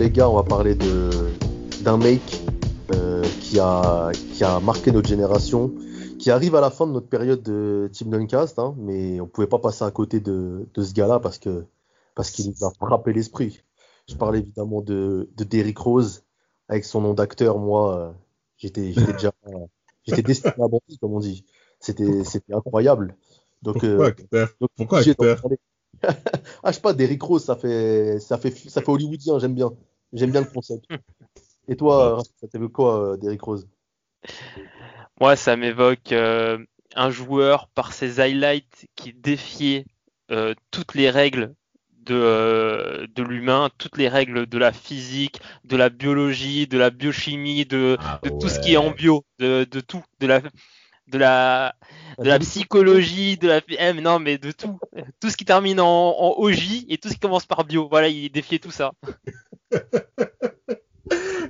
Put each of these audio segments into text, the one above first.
Les gars, on va parler de d'un mec euh, qui a qui a marqué notre génération, qui arrive à la fin de notre période de Team Duncast, hein, mais on pouvait pas passer à côté de, de ce gars-là parce que parce qu'il nous a frappé l'esprit. Je parle évidemment de, de Derrick Rose avec son nom d'acteur. Moi, euh, j'étais j'étais déjà j'étais destiné à bandir comme on dit. C'était c'était incroyable. Donc Pourquoi euh, acteur donc, Pourquoi acteur ah, je sais pas, Derrick Rose, ça fait, ça fait, ça fait hollywoodien, j'aime bien. J'aime bien le concept. Et toi, ça t'évoque quoi, euh, Derrick Rose? Moi, ça m'évoque euh, un joueur par ses highlights qui défiait euh, toutes les règles de, euh, de l'humain, toutes les règles de la physique, de la biologie, de la biochimie, de, Ah de tout ce qui est en bio, de, de tout, de la, de la, de la psychologie, de la, mais non, mais de tout, tout ce qui termine en, en OJ et tout ce qui commence par bio. Voilà, il défiait tout ça.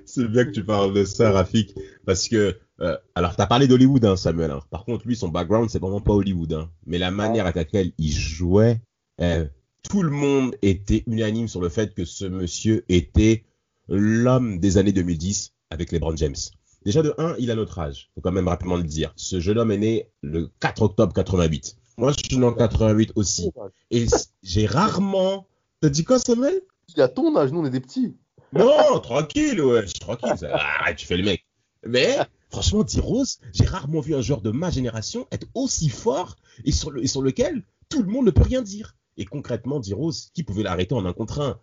C'est bien que tu parles de ça, Rafik, parce que euh, alors t'as parlé d'Hollywood, hein, Samuel. hein. Par contre, lui, son background, c'est vraiment pas Hollywood, hein. mais la manière avec laquelle il jouait, euh, tout le monde était unanime sur le fait que ce monsieur était l'homme des années 2010 avec LeBron James. Déjà de 1, il a notre âge, faut quand même rapidement le dire. Ce jeune homme est né le 4 octobre 88. Moi, je suis né en 88 aussi, et c- j'ai rarement. T'as dit quoi, Samuel? Il a ton âge, nous on est des petits. non, tranquille, ouais, tranquille. ça- Arrête, tu fais le mec. Mais, franchement, D-Rose, j'ai rarement vu un joueur de ma génération être aussi fort et sur, le, et sur lequel tout le monde ne peut rien dire. Et concrètement, D-Rose, qui pouvait l'arrêter en un contre un?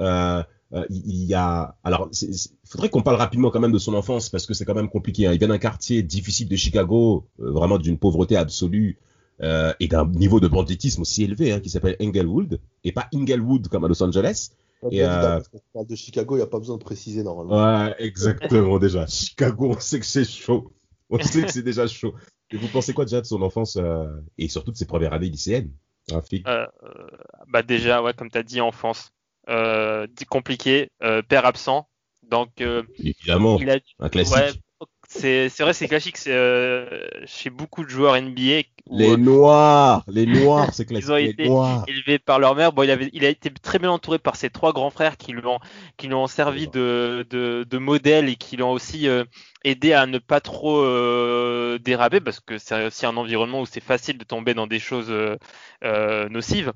Euh, euh, il, il y a. Alors, il faudrait qu'on parle rapidement quand même de son enfance parce que c'est quand même compliqué. hein. Il vient d'un quartier difficile de Chicago, euh, vraiment d'une pauvreté absolue euh, et d'un niveau de banditisme aussi élevé hein, qui s'appelle Englewood et pas Inglewood comme à Los Angeles. Et, euh, parce qu'on parle de Chicago, il n'y a pas besoin de préciser normalement. Ouais, exactement déjà. Chicago, on sait que c'est chaud. On sait que c'est déjà chaud. Et vous pensez quoi déjà de son enfance euh, et surtout de ses premières années lycéennes euh, bah déjà, ouais, comme tu as dit, enfance. Euh, compliqué, euh, père absent. Donc, euh, Évidemment, il a, un classique. ouais, c'est c'est vrai, c'est classique. C'est euh, chez beaucoup de joueurs NBA où, les noirs, les noirs, c'est classique. Ils ont été noirs. élevés par leur mère. Bon, il avait, il a été très bien entouré par ses trois grands frères qui lui ont, qui lui ont servi de, de, de modèle et qui l'ont aussi euh, aidé à ne pas trop euh, déraper parce que c'est aussi un environnement où c'est facile de tomber dans des choses nocives.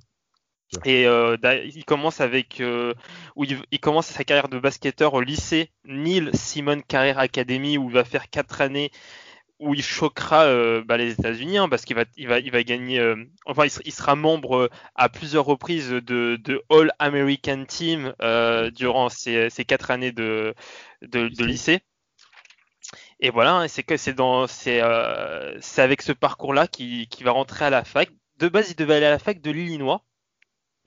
Et euh, il commence avec euh, où il, il commence sa carrière de basketteur au lycée Neil Simon Career Academy où il va faire quatre années où il choquera euh, bah, les États-Unis hein, parce qu'il va, il va, il va gagner. enfin, il, ser- il sera membre à plusieurs reprises de, de All American Team durant ces, ces quatre années de, de, de lycée. Et voilà, hein, c'est que c'est dans, c'est, c'est avec ce parcours-là qu'il qu'il va rentrer à la fac. De base, il devait aller à la fac de l'Illinois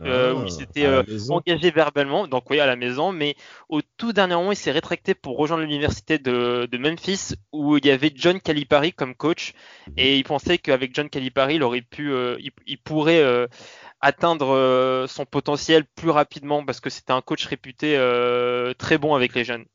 euh, où il s'était Ah, la euh, engagé verbalement, donc oui à la maison, mais au tout dernier moment il s'est rétracté pour rejoindre l'université de, de Memphis où il y avait John Calipari comme coach Mhm. et il pensait qu'avec John Calipari il aurait pu, euh, il, il pourrait euh, atteindre euh, son potentiel plus rapidement parce que c'était un coach réputé euh, très bon avec les jeunes.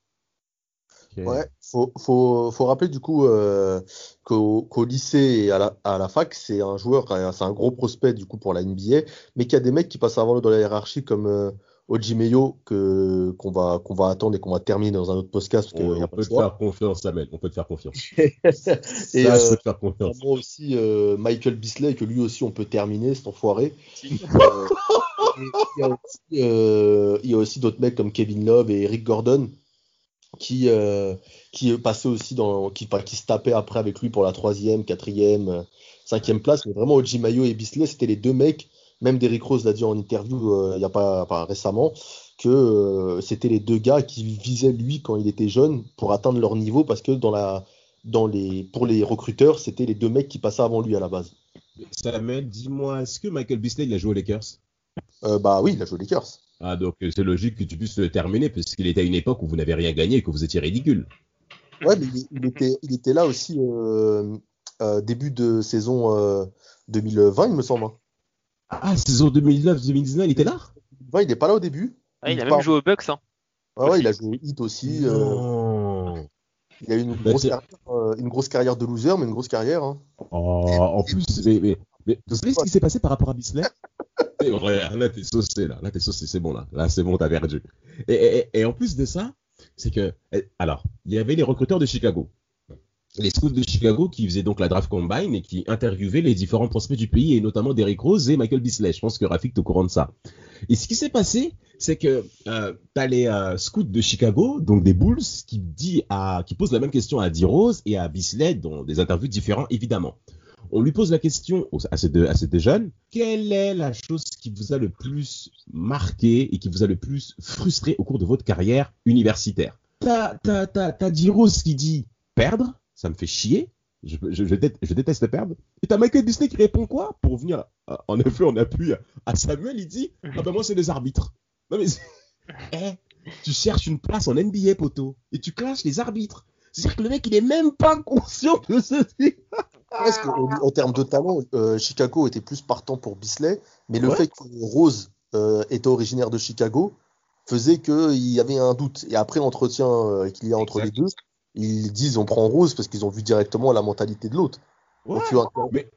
Ouais, faut, faut, faut rappeler du coup euh, qu'au lycée et à la, à la fac, c'est un joueur, euh, c'est un gros prospect du coup pour la NBA, mais qu'il y a des mecs qui passent avant eux dans la hiérarchie comme euh, Oji Meyo que qu'on va qu'on va attendre et qu'on va terminer dans un autre podcast parce On, on peut te faire confiance, Samuel. On peut te faire confiance. Et Ça, je peux te faire confiance. Vraiment aussi euh, Michael Bisley que lui aussi on peut terminer cet enfoiré. Et il y a aussi, il y a aussi d'autres mecs comme Kevin Love et Eric Gordon qui euh, qui passaient aussi dans qui enfin, qui se tapaient après avec lui pour la troisième, quatrième, euh, cinquième place. Mais vraiment Oji Mayo et Bisley c'était les deux mecs. Même Derrick Rose l'a dit en interview euh, il y a pas, pas récemment que euh, c'était les deux gars qui visaient lui quand il était jeune pour atteindre leur niveau parce que dans la dans les, pour les recruteurs, c'était les deux mecs qui passaient avant lui à la base. Samuel, dis-moi, est-ce que Michael Bisley il a joué aux Lakers? Bah oui, il a joué aux Lakers. Ah, donc euh, c'est logique que tu puisses le terminer, puisqu'il était à une époque où vous n'avez rien gagné et que vous étiez ridicule. Ouais, mais il, il était, il était là aussi euh, euh, début de saison euh, 2020, il me semble. hein. Ah, saison 2009-2019, il était là? 2020, il n'est pas là au début. Ah, il a même joué aux Bucks. Hein. Ah ouais, aussi. il a joué au Heat aussi. euh, Non. il a eu une Bah, grosse, carrière, euh, une grosse carrière de loser, mais une grosse carrière. hein. Oh, en plus, mais, mais, mais vous savez ce qui s'est passé par rapport à Bisley? Là, t'es saucé, là. Là, t'es saucé, c'est bon, là. Là, c'est bon, t'as perdu. Et, en plus de ça, c'est que. Alors, il y avait les recruteurs de Chicago. Les scouts de Chicago qui faisaient donc la draft combine et qui interviewaient les différents prospects du pays et notamment Derrick Rose et Michael Bisley. Je pense que Rafik est au courant de ça. Et ce qui s'est passé, c'est que euh, t'as les euh, scouts de Chicago, donc des Bulls, qui dit qui posent la même question à D Rose et à Bisley dans des interviews différentes, évidemment. On lui pose la question à ces deux, jeunes, quelle est la chose qui vous a le plus marqué et qui vous a le plus frustré au cours de votre carrière universitaire? T'as, t'as, qui dit perdre, ça me fait chier. Je, je, je, dé- je déteste perdre. Et t'as Michael Bisley qui répond quoi? Pour venir, euh, en effet, en appui à- Samuel, il dit Ah ben moi, c'est les arbitres. Non mais, Eh, tu cherches une place en NBA, poteau, et tu clashes les arbitres. C'est-à-dire que le mec, il est même pas conscient de ce. Parce qu'en en termes de talent, euh, Chicago était plus partant pour Bisley, mais le Ouais. fait que Rose euh, était originaire de Chicago faisait qu'il y avait un doute. Et après l'entretien euh, qu'il y a entre Exact. les deux, ils disent on prend Rose parce qu'ils ont vu directement la mentalité de l'autre. Ouais, Donc tu inter- mais-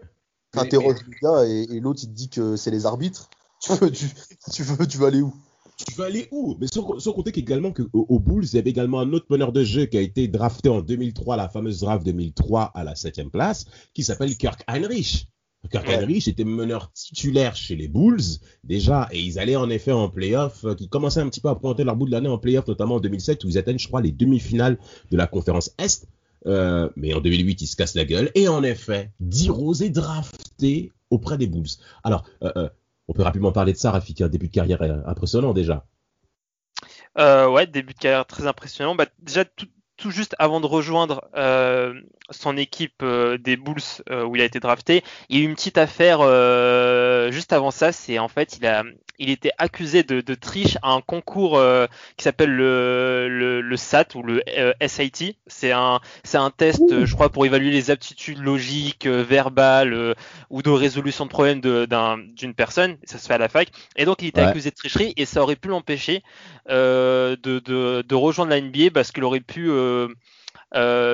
mais- interroges le gars et, et l'autre il te dit que c'est les arbitres. Tu veux, tu, tu veux, tu vas aller où? Tu vas aller où? Mais sans, sans compter qu'également qu'au au Bulls, il y avait également un autre meneur de jeu qui a été drafté en 2003, la fameuse draft 2003 à la septième place, qui s'appelle Kirk Heinrich. Kirk. Heinrich était meneur titulaire chez les Bulls déjà, et ils allaient en effet en playoff, euh, qui commençaient un petit peu à pointer leur bout de l'année en playoff, notamment en 2007 où ils atteignent, je crois, les demi-finales de la conférence Est. Euh, mais en 2008, ils se cassent la gueule. Et en effet, D Rose est drafté auprès des Bulls. Alors, euh, euh, on peut rapidement parler de ça, Rafik, un début de carrière euh, impressionnant déjà. Euh, ouais, début de carrière très impressionnant. Bah, déjà, tout, tout juste avant de rejoindre euh, son équipe euh, des Bulls euh, où il a été drafté, il y a eu une petite affaire euh, juste avant ça. C'est en fait, il a, il était accusé de, de triche à un concours euh, qui s'appelle le, le, le SAT ou le euh, SAT. C'est un, c'est un test, je crois, pour évaluer les aptitudes logiques, verbales euh, ou de résolution de problèmes de- d'un- d'une personne. Ça se fait à la fac. Et donc, il était Ouais. accusé de tricherie et ça aurait pu l'empêcher euh, de, de, de rejoindre la NBA parce qu'il aurait pu euh,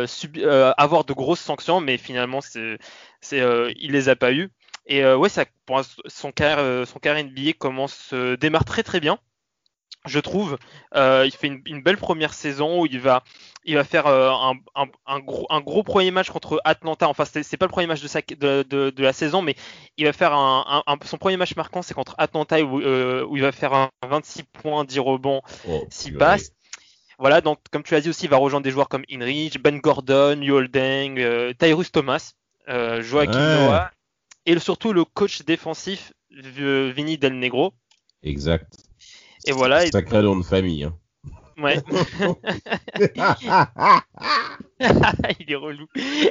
subi- euh, avoir de grosses sanctions, mais finalement, c'est, c'est, euh, il les a pas eu. Et euh, ouais, ça, pour un- son carrière, euh, son carrière NBA commence, euh, démarre très très bien. Je trouve, Euh, il fait une, une belle première saison où il va, il va faire euh, un, un, un gros, un gros premier match contre Atlanta. Enfin, c'est c'est pas le premier match de, sa, de, de, de la saison, mais il va faire son premier match marquant, c'est contre Atlanta où, euh, où il va faire un 26 points, 10 rebonds, Oh, 6 purée. passes. Voilà, donc comme tu l'as dit aussi, il va rejoindre des joueurs comme Inrich, Ben Gordon, Yoldeng, euh, Tyrus Thomas, euh, Joaquin Ouais. Noah, et surtout le coach défensif euh, Vinny Del Negro. Exact. Et voilà, et- Sacré nom de famille. Hein. ouais, il est relou.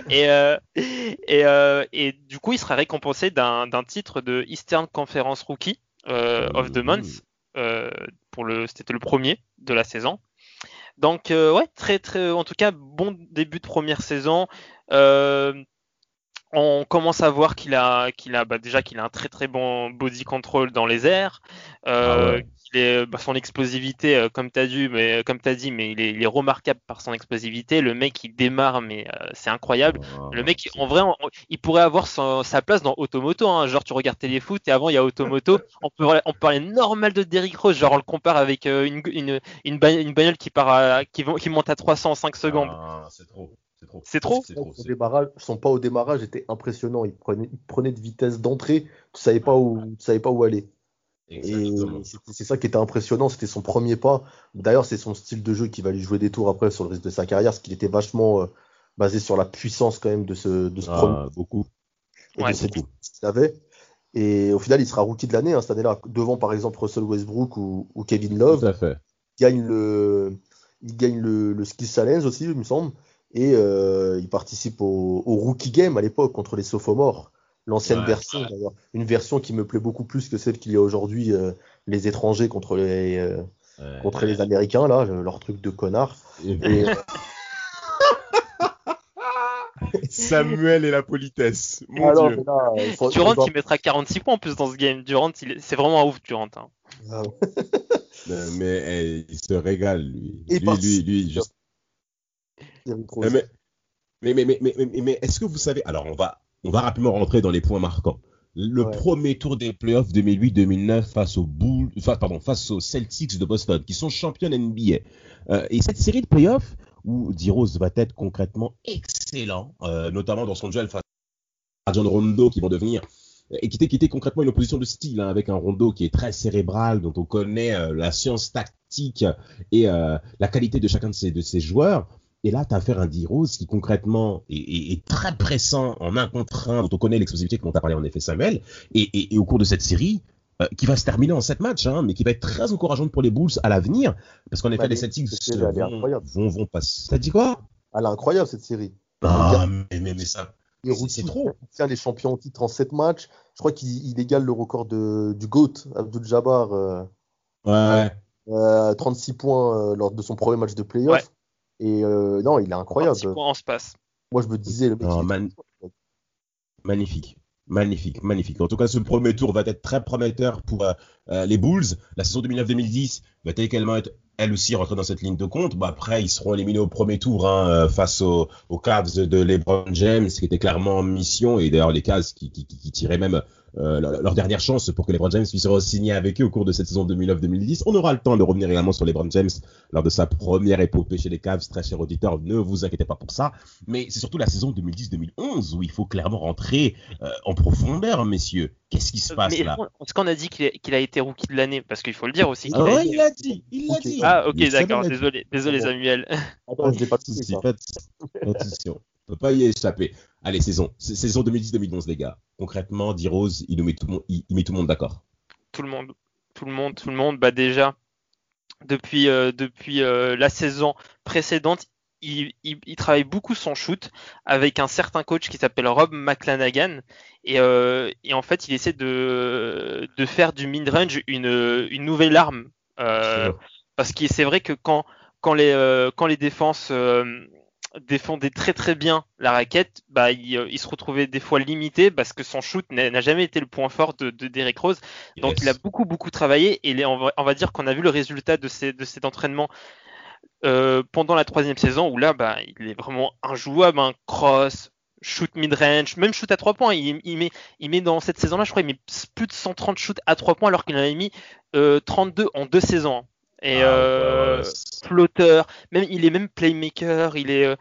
Et, euh, et, euh, et du coup, il sera récompensé d'un titre de Eastern Conference Rookie euh, of the Month. Euh, pour le, c'était le premier de la saison. Donc euh, ouais, très très, en tout cas, bon début de première saison. Euh, on commence à voir qu'il a, qu'il a bah, déjà qu'il a un très très bon body control dans les airs. Euh, Ah ouais. qu'il est, bah, son explosivité, euh, comme t'as dit, mais comme t'as dit, mais il est, il est remarquable par son explosivité. Le mec, il démarre, mais euh, c'est incroyable. Le mec, en vrai, on- il pourrait avoir son- sa place dans Automoto. Hein. Genre, tu regardes Téléfoot et avant, il y a Automoto. on, peut, on peut parler normal de Derrick Rose. Genre, on le compare avec euh, une, une, une, ba- une bagnole qui, part à- qui, monte à 300 en 5 secondes. Ah, c'est trop. C'est trop. C'est trop. Son c'est- démarrage, son pas au démarrage était impressionnant. Il prenait, il prenait de vitesse d'entrée. Tu savais pas où, tu savais pas où aller. Et Exactement. c'est c'est ça qui était impressionnant, c'était son premier pas. D'ailleurs, c'est son style de jeu qui va lui jouer des tours après sur le reste de sa carrière, parce qu'il était vachement euh, basé sur la puissance quand même de ce, de ce premier Ah, beaucoup. et Ouais, beaucoup. qu'il avait. Et au final, il sera rookie de l'année hein, cette année-là, devant par exemple Russell Westbrook ou, ou Kevin Love. Tout à fait. Il gagne le, il gagne le, le Skills Challenge aussi, il me semble. Et euh, il participe au, au Rookie Game à l'époque contre les Sophomores. L'ancienne Ouais, version, d'ailleurs. Une version qui me plaît beaucoup plus que celle qu'il y a aujourd'hui, euh, les étrangers contre les, euh, Ouais. contre les Américains, là, leur truc de connard. Et- euh, Samuel et la politesse. Mon alors, Dieu. là, faut- Durant il mettra 46 points en plus dans ce game. Durant, c'est vraiment un ouf Durant. hein. Ah, Mais eh, il se régale, lui. Et lui, lui, Mais, mais, mais, mais, mais, mais, est-ce que vous savez Alors, on va, on va rapidement rentrer dans les points marquants. Le Ouais. premier tour des playoffs 2008-2009 face aux Bulls, enfin, pardon, face aux Celtics de Boston, qui sont champions NBA. Euh, et cette série de playoffs où D-Rose va être concrètement excellent, euh, notamment dans son duel face à John Rondo, qui vont devenir et qui était, qui était concrètement une opposition de style, hein, avec un Rondo qui est très cérébral, dont on connaît euh, la science tactique et euh, la qualité de chacun de ces, de ces joueurs. Et là, tu as affaire à un D-Rose qui concrètement est, est- est très pressant en un contre un, dont on connaît l'explosivité dont tu parlé en effet Samuel, et, et- et au cours de cette série, euh, qui va se terminer en sept matchs, hein, mais qui va être très encourageante pour les Bulls à l'avenir, parce qu'en effet, Bah, les Celtics vont, vont, vont passer. T'as dit quoi? Elle est incroyable, cette série. Ah, mais, mais, mais ça, c'est- trop. Il tient les champions en titre en 7 matchs. Je crois qu'il il égale le record de, du GOAT, Abdul Jabbar, euh, Ouais. euh, 36 points euh, lors de son premier match de playoff. Ouais. Et euh, non, il est incroyable. 46 points en space. Moi, je me disais, le mec, Non, man- Magnifique. Magnifique, magnifique. En tout cas, ce premier tour va être très prometteur pour euh, euh, les Bulls. La saison 2009-2010 va également être, elle aussi, rentrée dans cette ligne de compte. Bon, après, ils seront éliminés au premier tour hein, face aux, aux Cavs de, de LeBron James, qui était clairement en mission. Et d'ailleurs, les Cavs qui, qui, qui, qui tiraient même euh, leur, leur dernière chance pour que LeBron James puisse re-signer avec eux au cours de cette saison 2009-2010. On aura le temps de revenir également sur LeBron James lors de sa première épopée chez les Cavs. Très cher auditeur, ne vous inquiétez pas pour ça. Mais c'est surtout la saison 2010-2011 où il faut clairement rentrer euh, en profondeur, messieurs. Qu'est-ce qui se passe Mais là? est-ce qu'on a dit qu'il a été rookie de l'année Parce qu'il faut le dire aussi. Ah a ouais, été- il l'a dit, il l'a dit. Ah, ok, d'accord. Désolé, désolé. Samuel. Attends, je l'ai pas Pas de souci, pas de pas de souci. On peut pas y échapper. Allez, saison, saison 2010-2011, les gars. Concrètement, D-Rose, il nous met tout le monde, il, il met tout le monde d'accord. Tout le monde, tout le monde, tout le monde. Bah déjà, depuis euh, depuis euh, la saison précédente, il, il, il travaille beaucoup son shoot avec un certain coach qui s'appelle Rob McClanagan et, euh, et en fait il essaie de de faire du mid range une une nouvelle arme euh, parce que c'est vrai que quand quand les euh, quand les défenses euh, défendaient très très bien la raquette, bah il, euh, il se retrouvait des fois limité parce que son shoot n'a jamais été le point fort de, de Derrick Rose. Donc Yes. il a beaucoup beaucoup travaillé et les- on, va, on va dire qu'on a vu le résultat de, ces, de cet entraînement euh, pendant la troisième saison où là bah il est vraiment injouable, un cross, shoot mid range, même shoot à trois points. Il, il met il met dans cette saison-là, je crois, il met plus de 130 shoots à trois points alors qu'il en avait mis euh, 32 en deux saisons. Et Ah, euh, ouais, ouais, flotteur, même il est même playmaker, il est euh,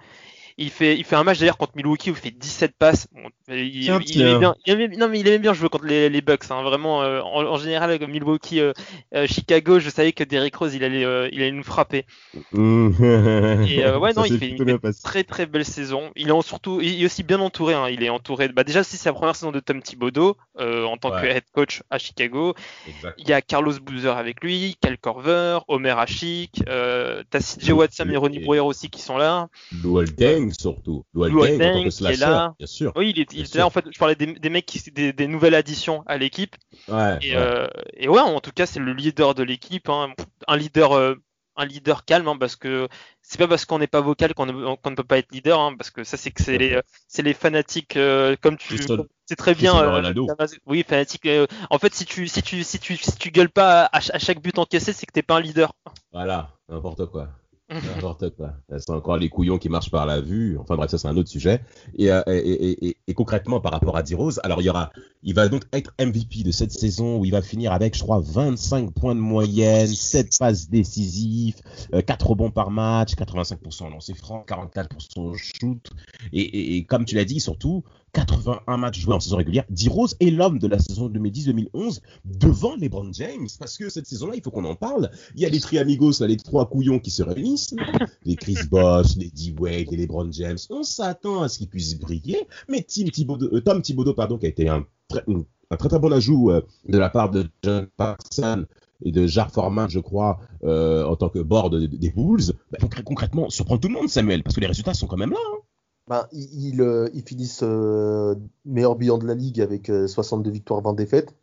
il fait il fait un match d'ailleurs contre Milwaukee où il fait 17 passes. Bon, il, Tiens, il tiens. aimait bien, il aimait- non mais il aimait bien jouer contre les, les Bucks hein, vraiment euh, en, en général comme Milwaukee euh, euh, Chicago, je savais que Derrick Rose il allait il allait nous frapper. Et euh, ouais non, il fait une très très belle saison. Il est en- surtout il est aussi bien entouré hein. il est entouré bah déjà si c'est la première saison de Tom Thibodeau en tant que head coach à Chicago, Exact. il y a Carlos Boozer avec lui, Cal Corver, Omer Ashik, euh, t'as CJ Watson et Ronnie Et- Brewer aussi qui sont là. Luol Surtout. En tant que qui est slasher, là. bien sûr. Oui, il, est, il était sûr. là. En fait, je parlais des, des mecs qui des, des nouvelles additions à l'équipe. Ouais, Et, ouais. euh, et ouais, en tout cas, c'est le leader de l'équipe. hein. Un leader, euh, un leader calme, hein, parce que c'est pas parce qu'on n'est pas vocal qu'on ne, peut pas être leader, hein, parce que ça, c'est que c'est les, euh, c'est les fanatiques, euh, comme tu, c'est très bien. Euh, oui, fanatique. euh, en fait, si tu, si tu, si tu, si tu gueules pas à, à chaque but encaissé, c'est que t'es pas un leader. Voilà, n'importe quoi. N'importe quoi. C'est encore les couillons qui marchent par la vue. Enfin bref, ça c'est un autre sujet. Et, euh, et, et, et, et concrètement, par rapport à D-Rose, alors il y aura, il va donc être MVP de cette saison où il va finir avec, je crois, 25 points de moyenne, 7 passes décisives, euh, 4 rebonds par match, 85% en lancer franc, 44% au shoot. Et comme tu l'as dit, surtout, 81 matchs joués en saison régulière. D-Rose est l'homme de la saison 2010-2011 devant LeBron James. Parce que cette saison-là, il faut qu'on en parle. Il y a les triamigos, là, les trois couillons qui se réunissent. Les Chris Bosh, les D-Wade, les LeBron James. On s'attend à ce qu'ils puissent briller. Mais Tim Thibodeau, euh, Tom Thibodeau, pardon, qui a été un très, un très très bon ajout euh, de la part de John Paxson, et de Jar Foreman, je crois, euh, en tant que board des Bulls, bah, il faut concrètement surprendre tout le monde, Samuel, parce que les résultats sont quand même là. Hein. Ben, ils, ils, finissent meilleur bilan de la ligue avec 62 victoires, 20 défaites.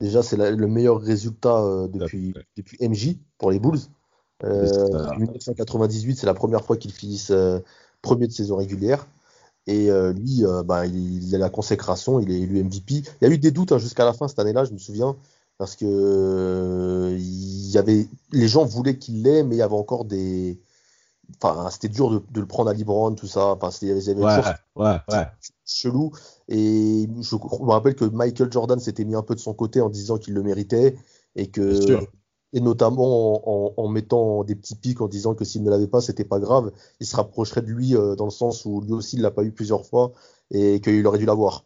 Déjà, c'est le meilleur résultat depuis, depuis MJ pour les Bulls. en 1998, c'est la première fois qu'ils finissent premier de saison régulière. Et euh, lui, euh, bah, il, a la consécration, il est élu MVP. Il y a eu des doutes hein, jusqu'à la fin cette année-là, je me souviens, parce que euh, il y avait, les gens voulaient qu'il l'ait, mais il y avait encore des, enfin, c'était dur de, le prendre à Libron, tout ça. Enfin, y avait, ouais, ouais, chelou. Et je, me rappelle que Michael Jordan s'était mis un peu de son côté en disant qu'il le méritait et que et notamment en, mettant des petits pics en disant que s'il ne l'avait pas, c'était pas grave. Il se rapprocherait de lui euh, dans le sens où lui aussi il l'a pas eu plusieurs fois et qu'il aurait dû l'avoir.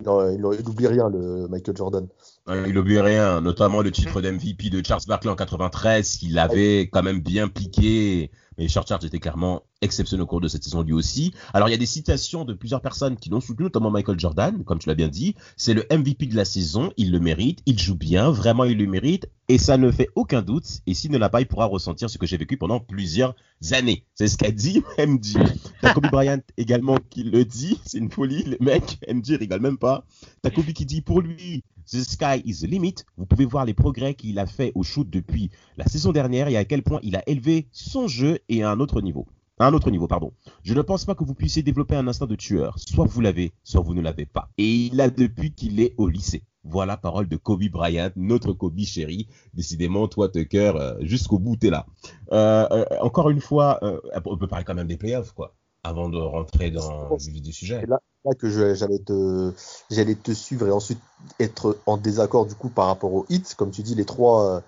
Il n'oublie rien, le Michael Jordan. Il n'oublie rien, notamment le titre d'MVP de Charles Barkley en 93, qu'il avait quand même bien piqué. Mais Charles Charles était clairement exceptionnel au cours de cette saison lui aussi. Alors il y a des citations de plusieurs personnes qui l'ont soutenu, notamment Michael Jordan, comme tu l'as bien dit. C'est le MVP de la saison, il le mérite, il joue bien, vraiment il le mérite, et ça ne fait aucun doute. Et s'il ne l'a pas, il pourra ressentir ce que j'ai vécu pendant plusieurs années. C'est ce qu'a dit MJ. T'as Kobe Bryant également qui le dit, c'est une folie, le mec, MJ rigole même pas. T'as Kobe qui dit pour lui, The sky is the limit. Vous pouvez voir les progrès qu'il a fait au shoot depuis la saison dernière et à quel point il a élevé son jeu et à un autre niveau un autre niveau, pardon. Je ne pense pas que vous puissiez développer un instinct de tueur. Soit vous l'avez, soit vous ne l'avez pas. Et il a depuis qu'il est au lycée. Voilà parole de Kobe Bryant, notre Kobe chéri. Décidément, toi, Tucker, euh, jusqu'au bout, t'es là. Euh, euh, encore une fois, on peut parler quand même des playoffs, quoi, avant de rentrer dans le vif du sujet. C'est là, que j'allais te, j'allais te suivre et ensuite être en désaccord du coup par rapport aux hits. Comme tu dis, les trois,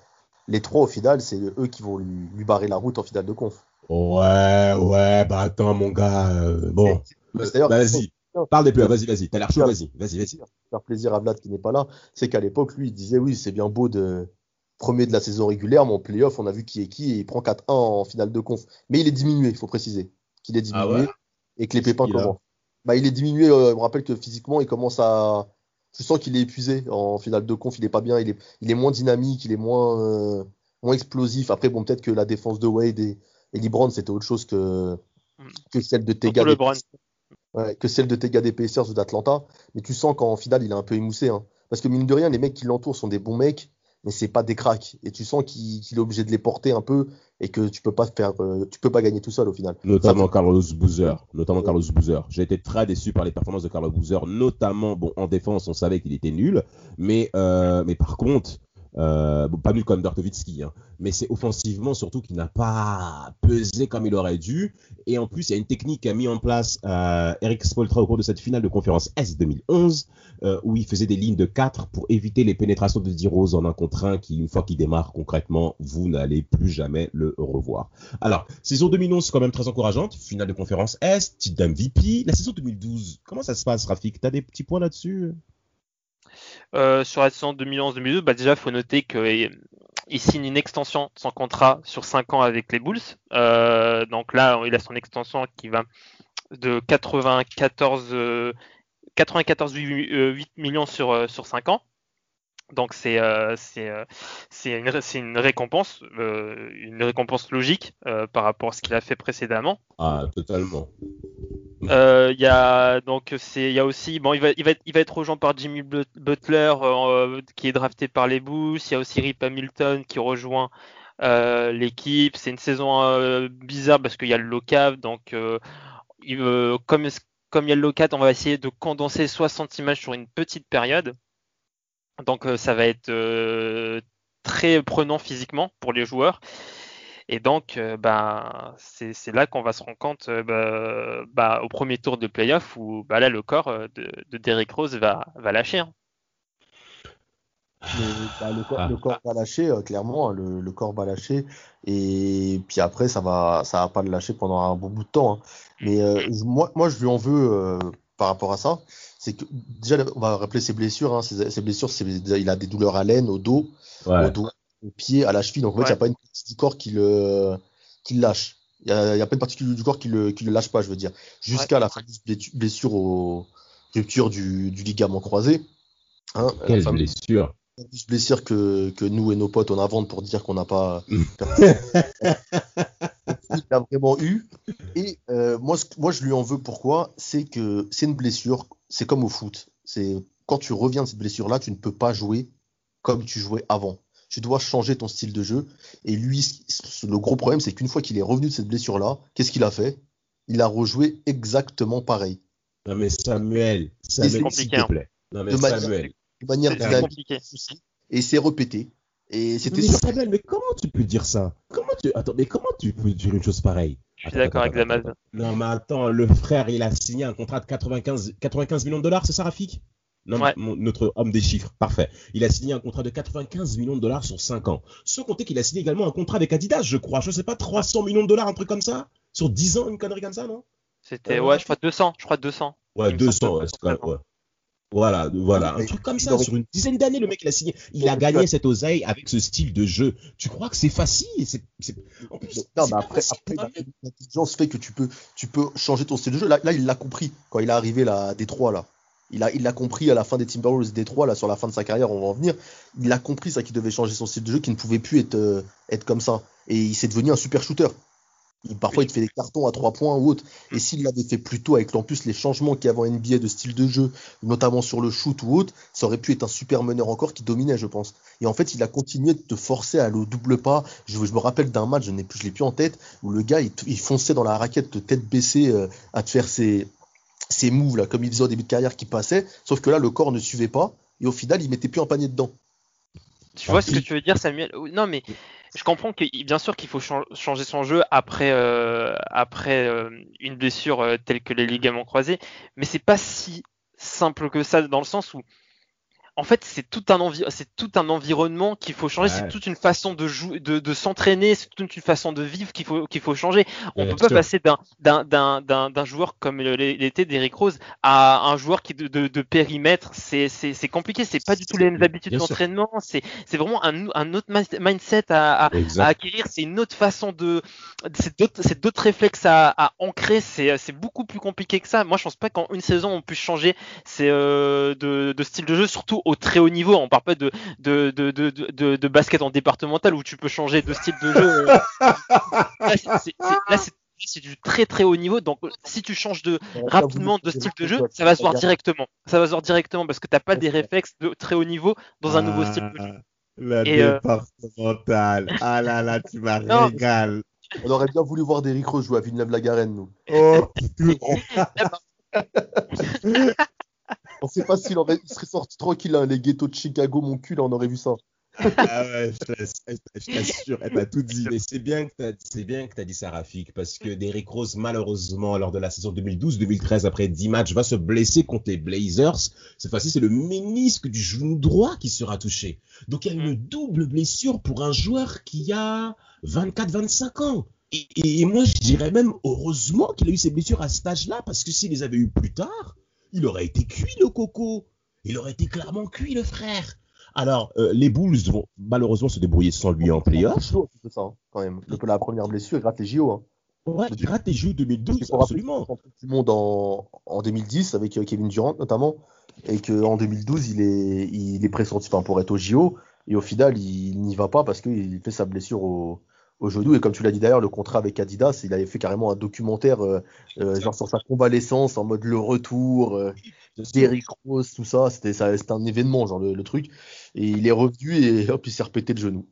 les trois au final, c'est eux qui vont lui, lui barrer la route en finale de conf. Ouais, ouais, bah attends, mon gars. Euh, bon, bah, vas-y. Parle des plus, vas-y, vas-y. T'as l'air chaud, vas-y, vas-y, vas-y. Faire plaisir à Vlad qui n'est pas là, c'est qu'à l'époque, lui, il disait oui, c'est bien beau de premier de la saison régulière, mais en playoff, on a vu qui est qui et il prend 4-1 en finale de conf. Mais il est diminué, il faut préciser qu'il est ah diminué et que les pépins commencent. Bah, il est diminué, euh, je me rappelle que physiquement, il commence à. Je sens qu'il est épuisé en finale de conf, il est pas bien, il est, il est moins dynamique, il est moins, euh, moins explosif. Après, bon, peut-être que la défense de Wade et et LeBron, c'était autre chose que, que celle de ouais, que celle de tes gars des Pacers ou d'Atlanta. Mais tu sens qu'en finale, il est un peu émoussé. Hein. Parce que mine de rien, les mecs qui l'entourent sont des bons mecs, mais c'est pas des cracks. Et tu sens qu'il est obligé de les porter un peu et que tu peux pas faire, euh, tu peux pas gagner tout seul au final. Notamment Carlos Boozer. Notamment Carlos Boozer. J'ai été très déçu par les performances de Carlos Boozer, notamment bon en défense, on savait qu'il était nul, mais euh, mais par contre euh, pas mieux comme Dirk hein, mais c'est offensivement surtout qu'il n'a pas pesé comme il aurait dû. Et en plus, il y a une technique qu'a mis en place euh, Eric Spoltra au cours de cette finale de conférence S 2011, euh, où il faisait des lignes de 4 pour éviter les pénétrations de D-Rose en un contre 1 qui, une fois qu'il démarre concrètement, vous n'allez plus jamais le revoir. Alors, saison 2011, c'est quand même très encourageante. Finale de conférence S, titre d'MVP. La saison 2012, comment ça se passe, Rafik? T'as des petits points là-dessus? Euh, sur la saison 2011-2012, bah déjà, faut noter qu'il signe une extension de son contrat sur 5 ans avec les Bulls. Euh, donc là, il a son extension qui va de 94, 94 8 millions sur, euh, sur 5 ans. Donc c'est euh, c'est euh, une, une récompense euh, une récompense logique par rapport à ce qu'il a fait précédemment. Ah totalement. Il y a donc c'est il y a aussi bon il va il va être, il va être rejoint par Jimmy Butler qui est drafté par les Bulls. Il y a aussi Rip Hamilton qui rejoint l'équipe. C'est une saison bizarre parce qu'il y a le low-cap donc comme comme il y a le low-cap on va essayer de condenser 60 images sur une petite période. Donc euh, ça va être euh, très prenant physiquement pour les joueurs. Et donc, euh, bah, c'est là qu'on va se rendre compte bah, bah, au premier tour de playoff où bah, là, le corps de, de Derrick Rose va, va lâcher. Hein. Bah, le, corps, le, corps, va lâcher, clairement, hein, le, le, corps va lâcher. Et puis après, ça va, ça va pas le lâcher pendant un bon bout de temps. Hein. Mais moi, moi, je lui en veux par rapport à ça c'est que déjà on va rappeler ses blessures. Hein, ses, blessures, il a des douleurs à l'aine, au dos, au dos, au pied, à la cheville. Donc en fait, il n'y a pas une partie du corps qui le, qui lâche. Il n'y a, a, pas une partie du corps qui le, qui le lâche pas, je veux dire. Jusqu'à la blessure au rupture du, du ligament croisé. Hein, Quelle blessure plus blessure que, que nous et nos potes on inventent pour dire qu'on n'a pas. il l'a vraiment eu. Et euh, moi, moi, je lui en veux pourquoi? C'est que c'est une blessure, c'est comme au foot. C'est quand tu reviens de cette blessure-là, tu ne peux pas jouer comme tu jouais avant. Tu dois changer ton style de jeu. Et lui, le gros problème, c'est qu'une fois qu'il est revenu de cette blessure-là, qu'est-ce qu'il a fait? Il a rejoué exactement pareil. Non mais Samuel, c'est Samuel, s'il te hein. plaît. Non mais De manière- Samuel. De manière C'est dynamique. compliqué. Et c'est répété. Et c'était Mais mais comment tu peux dire ça? Comment tu attends, mais comment tu peux dire une chose pareille? Je suis d'accord avec attends. Non mais attends, le frère, il a signé un contrat de 95 95 millions de dollars, c'est ça Rafik? Non, Ouais. mon- notre homme des chiffres, parfait. Il a signé un contrat de 95 millions de dollars sur 5 ans. Sans compter qu'il a signé également un contrat avec Adidas, je crois. Je sais pas, 300 millions de dollars, un truc comme ça? Sur 10 ans, une connerie comme ça, non? C'était, Euh, ouais, je crois 200. Je crois 200. Ouais, Il me 200, semble ouais, c'est quand même, ouais. Voilà, voilà, un Mais truc comme ça, sur une dizaine d'années, le mec, il a signé. Il a gagné cette oseille avec ce style de jeu. Tu crois que c'est facile? C'est. En plus, Non, mais après, après un l'intelligence fait que tu peux, tu peux changer ton style de jeu. Là, là il l'a compris quand il est arrivé là, à Détroit. Là. Il a, il l'a compris à la fin des Timberwolves Détroit, là, sur la fin de sa carrière, on va en venir. Il a compris ça qu'il devait changer son style de jeu, qu'il ne pouvait plus être, euh, être comme ça. Et il s'est devenu un super shooter. Il- parfois, il te fait des cartons à trois points ou autre. Et s'il l'avait fait plus tôt, avec en plus les changements qu'il y avait en NBA de style de jeu, notamment sur le shoot ou autre, ça aurait pu être un super meneur encore qui dominait, je pense. Et en fait, il a continué de te forcer à aller au double pas. Je, je me rappelle d'un match, je n'ai plus, je l'ai plus en tête, où le gars, il, fonçait dans la raquette de tête baissée euh, à te faire ses, ses moves, là, comme il faisait au début de carrière qui passait. Sauf que là, le corps ne suivait pas. Et au final, il mettait plus un panier dedans. Tu vois ce que tu veux dire, Samuel? Non, mais je comprends que bien sûr qu'il faut chan- changer son jeu après euh, après euh, une blessure euh, telle que les ligaments croisés, mais c'est pas si simple que ça dans le sens où en fait c'est tout un c'est tout un environnement qu'il faut changer, Ouais. c'est toute une façon de jouer, de, de s'entraîner, c'est toute une façon de vivre qu'il faut qu'il faut changer. On Bien peut pas sûr. passer d'un d'un d'un joueur comme l'était d'Eric Rose à un joueur qui de, de, de périmètre, c'est c'est c'est compliqué, c'est pas du tout les mêmes habitudes d'entraînement, c'est c'est vraiment un, un autre mi- mindset à, à, à Exact. acquérir, c'est une autre façon de, c'est d'autres, c'est d'autres réflexes à, à ancrer, c'est, c'est beaucoup plus compliqué que ça. Moi, je pense pas qu'en une saison on puisse changer c'est euh, de, de style de jeu, surtout au très haut niveau. On parle pas de de, de, de, de, de basket en départemental où tu peux changer de style de jeu. Là, c'est, c'est- c'est- là, c'est- du très très haut niveau, donc si tu changes de rapidement de style de jeu, ça va se voir directement. Ça va se voir directement parce que t'as pas des réflexes de très haut niveau dans un nouveau style de jeu. La Et, euh, départementale. Ah là là, tu m'as régalé. On aurait bien voulu voir Derrick Rose jouer à Villeneuve-la-Garenne, nous. Oh, On sait pas s'il aurait, serait sorti tranquille, hein, les ghettos de Chicago, mon cul, on aurait vu ça. Ah ouais, je t'ass- je t'assure, elle t'a tout dit. Mais c'est bien que que t'as dit ça, Rafik, parce que Derrick Rose, malheureusement, lors de la saison 2012-2013, après 10 matchs, va se blesser contre les Blazers. Cette fois-ci, c'est le ménisque du genou droit qui sera touché. Donc, il y a une double blessure pour un joueur qui a 24-25 ans. Et, et moi, je dirais même, heureusement qu'il a eu ces blessures à cet âge-là, parce que s'il les avait eu plus tard, il aurait été cuit, le coco. Il aurait été clairement cuit, le frère. Alors, euh, les Bulls vont malheureusement se débrouiller sans lui en playoff. C'est ça, quand même. Le, la première blessure, il rate les JO. Hein. Ouais, il rate les Il 2012, faut rappeler absolument. du monde en, en 2010 avec euh, Kevin Durant notamment, et qu'en 2012 il est, il est pressenti enfin, pour être au JO, et au final il n'y va pas parce qu'il fait sa blessure au, au genou, et comme tu l'as dit d'ailleurs, le contrat avec Adidas, il avait fait carrément un documentaire euh, euh, genre sur sa convalescence, en mode le retour, euh, Derrick Rose, tout ça, c'était un événement, genre le, le truc, et il est revenu et hop, il s'est repété le genou.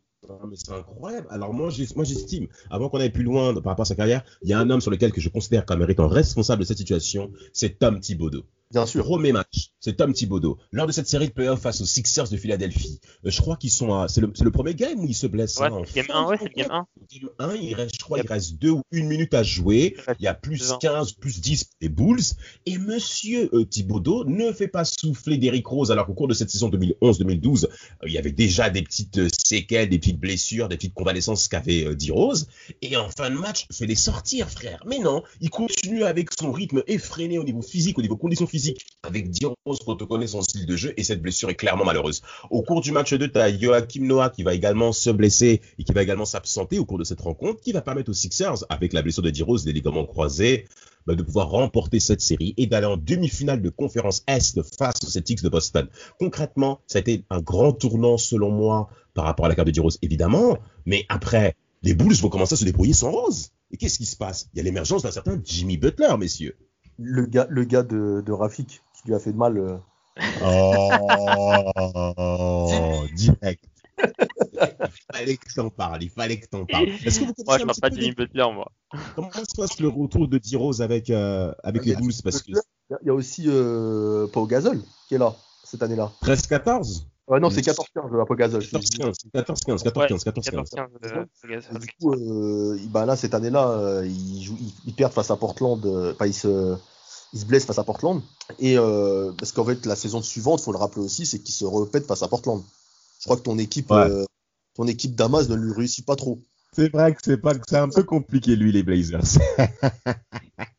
Mais c'est incroyable. Alors moi, j'estime, avant qu'on aille plus loin par rapport à sa carrière, il y a un homme sur lequel que je considère comme étant responsable de cette situation, c'est Tom Thibodeau. Bien sûr. Premier match, c'est Tom Thibodeau. Lors de cette série de playoffs face aux Sixers de Philadelphie, euh, je crois qu'ils sont à, c'est le, c'est le premier game où il se blesse. Ouais, hein, en c'est le game fin 1, ouais, de c'est game 1. Game 1, il reste, je crois, il reste deux ou une minute à jouer. Il y a plus C'est ça. 15, plus 10 pour les Bulls. Et monsieur euh, Thibodeau ne fait pas souffler Derrick Rose alors qu'au cours de cette saison 2011-2012, euh, il y avait déjà des petites euh, séquelles, des petites blessures, des petites convalescences qu'avait euh, dit Rose. Et en fin de match, fait les sortir, frère. Mais non, il continue avec son rythme effréné au niveau physique, au niveau conditions physiques, avec dit Rose pour te connaître son style de jeu. Et cette blessure est clairement malheureuse. Au cours du match 2, tu as Joachim Noah qui va également se blesser et qui va également s'absenter au cours de cette rencontre, qui va permettre aux Sixers, avec la blessure de D-Rose, des ligaments croisés, bah, de pouvoir remporter cette série et d'aller en demi-finale de conférence Est face aux Celtics de Boston. Concrètement, ça a été un grand tournant selon moi par rapport à la carte de D-Rose, évidemment, mais après, les Bulls vont commencer à se débrouiller sans Rose. Et qu'est-ce qui se passe? Il y a l'émergence d'un certain Jimmy Butler, messieurs. Le gars, le gars de, de Rafik qui lui a fait de mal. euh, Oh, direct. il fallait que t'en parles, il fallait que t'en parles. Est-ce que vous Moi, je un parle petit pas peu de Jimmy Butler, moi. comment se passe le retour de D-Rose avec, euh, avec les Bulls Parce que Il y a- il y a aussi euh, Pau Gasol qui est là cette année-là. 13-14 Ouais, non, c'est c'est- 14-15 à Pau Gasol. 14-15, 14-15, 14-15, 14-15. 14-15, euh, Gasol. Du coup, euh, bah là, cette année-là, euh, ils, jouent- ils, ils perdent face à Portland. euh, Enfin, ils se, ils se blessent face à Portland. Et euh, parce qu'en fait, la saison suivante, faut le rappeler aussi, c'est qu'ils se répètent face à Portland. Je crois que ton équipe, Ouais. euh, ton équipe Damas ne lui réussit pas trop. C'est vrai que c'est pas que c'est un peu compliqué lui les Blazers.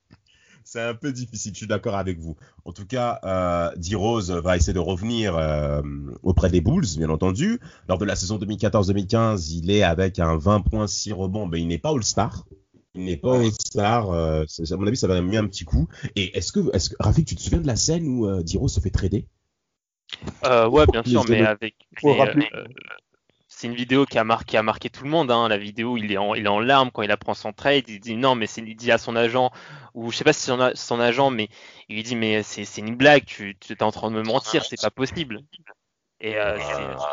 c'est un peu difficile, je suis d'accord avec vous. En tout cas, euh, D-Rose va essayer de revenir euh, auprès des Bulls, bien entendu. Lors de la saison 2014-2015, il est avec un 20 points 6 rebonds, mais il n'est pas All-Star. Il n'est pas All-Star. euh, à mon avis, ça va mis un petit coup. Et est-ce que, que Rafik, tu te souviens de la scène où euh, D-Rose se fait trader? Euh, ouais, bien sûr, mais avec. C'est une vidéo qui a marqué, qui a marqué tout le monde. Hein. La vidéo, il est en, il est en larmes quand il apprend son trade. Il dit non, mais c'est, il dit à son agent, ou je sais pas si c'est son, agent, mais il lui dit mais c'est, c'est une blague. Tu, tu es en train de me mentir, c'est pas possible. Et euh, c'est-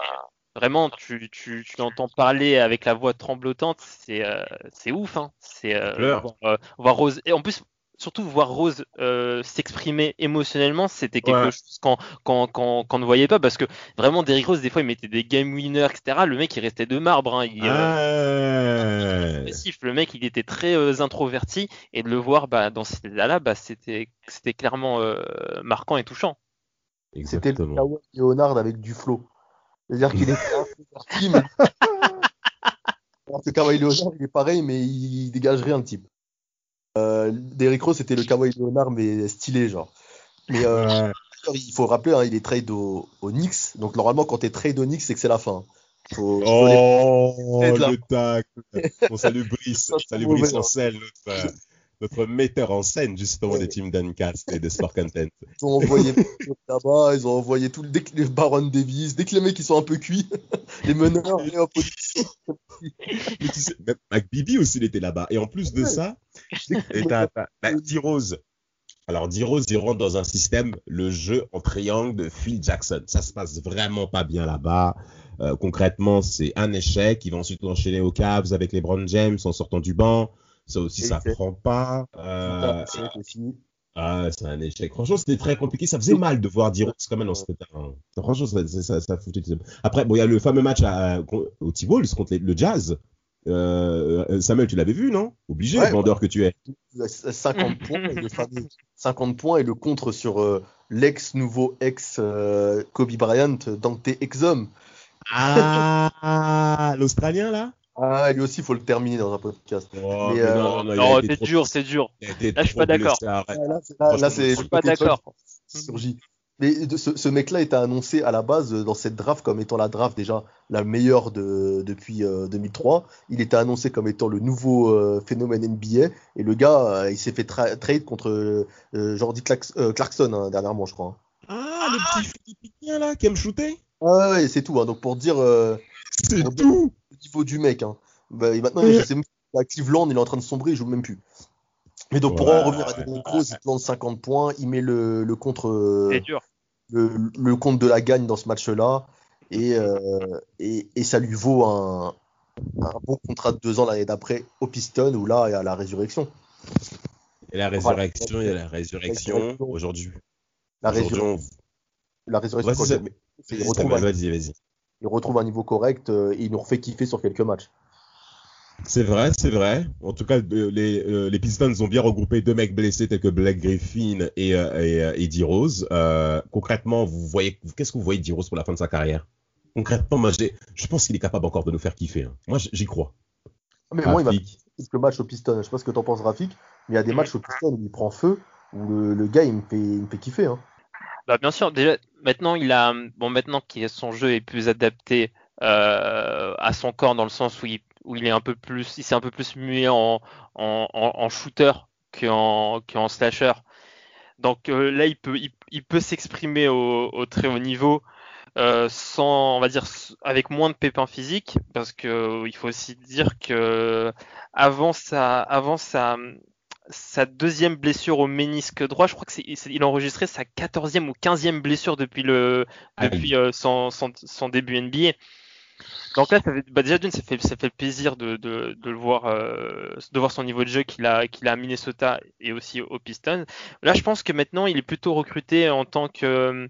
vraiment, tu, tu, tu l'entends parler avec la voix tremblotante, c'est, euh, c'est ouf. Hein. C'est euh, Pleure. voir, euh, voir Rose. Et en plus. Surtout voir Rose euh, s'exprimer émotionnellement, c'était quelque Ouais. chose qu'on ne voyait pas parce que vraiment Derrick Rose des fois il mettait des game winners etc le mec il restait de marbre hein. il, euh, le mec il était très euh, introverti et de le voir bah, dans cet état là bah, c'était clairement euh, marquant et touchant C'était le Leonard avec du flow. C'est-à-dire qu'il est introverti, mais. Alors que Kawhi Leonard, il est pareil, mais il dégage rien, le type. Euh, Derrick Rose, c'était le Kawhi Leonard, mais stylé, genre. Mais euh, il faut rappeler, hein, il est trade au, au Knicks. Donc, normalement, quand t'es trade au Knicks, c'est que c'est la fin. Faut, les- Oh, le tac. On salue Brice, c'est salue Brice hein. Ancel, notre, euh, notre metteur en scène, justement, Ouais. des teams Duncast et de Sport Content. Ils ont envoyé là-bas, ils ont envoyé tout, dès que les Baron Davis, dès que les mecs ils sont un peu cuits, les meneurs, hop, Mais tu sais, même McBibi aussi, il était là-bas. Et en plus de ça, et t'as, bah, D-Rose. Alors, D-Rose, il rentre dans un système, le jeu en triangle de Phil Jackson. Ça se passe vraiment pas bien là-bas. Euh, concrètement, c'est un échec. Il va ensuite enchaîner aux Cavs avec les Brown James en sortant du banc. Ça aussi, ça prend pas. Euh, c'est c'est fini. ah, c'est un échec. Franchement, c'était très compliqué. Ça faisait mal de voir D-Rose quand même dans cet état. hein. Franchement, ça, ça, ça, foutait. Après, bon, il y a le fameux match à, au T-Balls contre les- le Jazz. Euh, Samuel, tu l'avais vu, non? Obligé, Ouais, vendeur que tu es. 50 points, et le fameux 50 points et le contre sur euh, l'ex nouveau ex euh, Kobe Bryant, Dante Exum. Ah, l'Australien là? Ah, lui aussi, il faut le terminer dans un podcast. Oh, Mais, mais euh, non, c'est trop- dur c'est dur Là, je suis pas d'accord. là, c'est- là, là, c'est je suis pas d'accord surgit. Mais ce, ce mec-là était annoncé à la base euh, dans cette draft comme étant la draft déjà la meilleure de, depuis euh, 2003. Il était annoncé comme étant le nouveau euh, phénomène NBA. Et le gars, euh, il s'est fait tra- trade contre euh, Jordi Clarks- euh, Clarkson hein, dernièrement, je crois. Ah, le petit philippien là qui aime shooter Ah ouais, c'est tout. hein. Donc pour dire euh, C'est tout le niveau du mec. Hein. Bah, et maintenant, je sais même à Cleveland, il est en train de sombrer, il joue même plus. Mais donc pour Ouais. en revenir à Derrick Rose, il plante 50 points, il met le, le contre euh, dur le, le compte de la gagne dans ce match-là. Et, euh, et, et ça lui vaut un, un bon contrat de deux ans l'année d'après au Piston, où là, il y a la résurrection. Et la résurrection, il y a la résurrection. Aujourd'hui, La, résurrection, on... la résurrection, il, vas-y, retrouve un, il retrouve un niveau correct, euh, et il nous refait kiffer sur quelques matchs. C'est vrai, c'est vrai. En tout cas, euh, les, euh, les Pistons ont bien regroupé deux mecs blessés tels que Blake Griffin et, euh, et, et D-Rose. Euh, concrètement, vous voyez, qu'est-ce que vous voyez de D-Rose pour la fin de sa carrière? Concrètement, moi, je pense qu'il est capable encore de nous faire kiffer. hein. Moi, j'y crois. Ah, Mais moi, il m'a Rafik. quelques matchs au Piston. Je sais pas ce que t'en penses, Rafik, mais il y a des matchs au Piston où il prend feu, où le, le gars, il me fait, il me fait kiffer. Hein. Bah bien sûr, déjà maintenant il a bon maintenant que son jeu est plus adapté euh, à son corps dans le sens où il, où il est un peu plus il s'est un peu plus mué en, en, en, en shooter qu'en slasher. Donc euh, là, il peut, il, peut s'exprimer au, au, très haut niveau euh, sans, on va dire, avec moins de pépins physiques, parce que euh, il faut aussi dire que avant sa, avant sa, sa deuxième blessure au ménisque droit, je crois que c'est, il a enregistré sa quatorzième ou quinzième blessure depuis le, ah depuis euh, son, son, son, début NBA. Donc là, ça fait, bah déjà d'une, ça fait, ça fait plaisir de, de, de le voir, euh, de voir son niveau de jeu qu'il a, qu'il a à Minnesota et aussi au Pistons. Là, je pense que maintenant, il est plutôt recruté en tant que,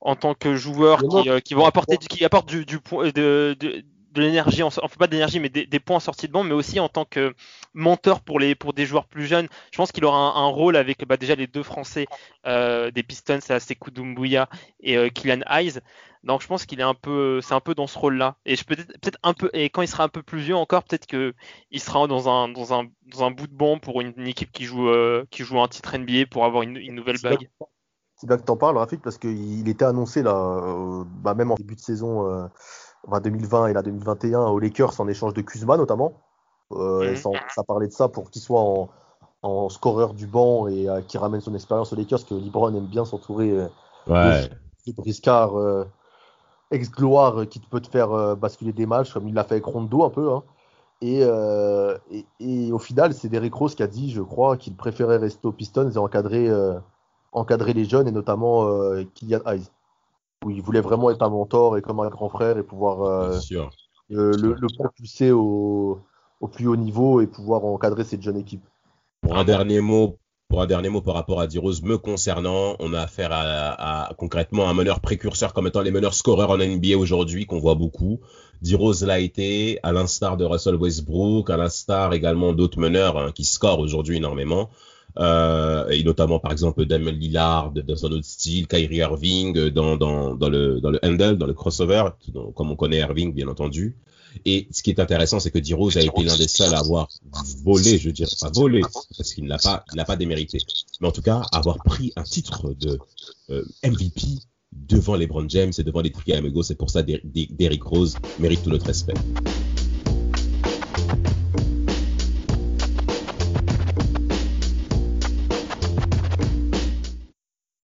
en tant que joueur qui, euh, qui vont apporter, qui apporte du, du de, de, de l'énergie, enfin pas d'énergie, mais des, des, points en sortie de banc, mais aussi en tant que mentor pour les pour des joueurs plus jeunes. Je pense qu'il aura un, un, rôle avec bah, déjà les deux Français euh, des Pistons, c'est Sekou Doumbouya et euh, Kylian Hayes. Donc je pense qu'il est un peu, c'est un peu dans ce rôle-là. Et je peut-être peut-être un peu, et quand il sera un peu plus vieux encore, peut-être que il sera dans un dans un dans un bout de banc pour une, une équipe qui joue euh, qui joue un titre NBA pour avoir une, une nouvelle bague. C'est bien que t'en parles, Rafik, parce qu'il était annoncé là, euh, bah, même en début de saison. Euh, 2020 et la 2021 aux Lakers en échange de Kuzma notamment. Euh, mhm. ça, parlait de ça pour qu'il soit en, en, scoreur du banc et euh, qui ramène son expérience aux Lakers, que LeBron aime bien s'entourer euh, ouais. de, briscard ex-gloire qui peut te faire basculer des matchs, comme il l'a fait avec Rondo un peu. Hein. Et, et, et, au final, c'est Derrick Rose qui a dit, je crois, qu'il préférait rester aux Pistons et encadrer, encadrer les jeunes, et notamment Kylian Hayes où il voulait vraiment être un mentor et comme un grand frère et pouvoir euh, le, le, propulser au, au, plus haut niveau et pouvoir encadrer cette jeune équipe. Pour un dernier mot, pour un dernier mot par rapport à Dirose me concernant, on a affaire à, à, concrètement un meneur précurseur comme étant les meneurs scoreurs en NBA aujourd'hui qu'on voit beaucoup. Dirose l'a été, à l'instar de Russell Westbrook, à l'instar également d'autres meneurs hein, qui scorent aujourd'hui énormément euh, et notamment par exemple Damien Lillard dans un autre style, Kyrie Irving euh, dans, dans, dans, le, dans le handle, dans le crossover, comme on connaît Irving bien entendu. Et ce qui est intéressant, c'est que D-Rose a été l'un des seuls à avoir volé, je dire, pas volé, parce qu'il n'a pas, il n'a pas démérité, mais en tout cas avoir pris un titre de euh, MVP devant LeBron James et devant les Triamigos. C'est pour ça Derrick Rose mérite tout notre respect.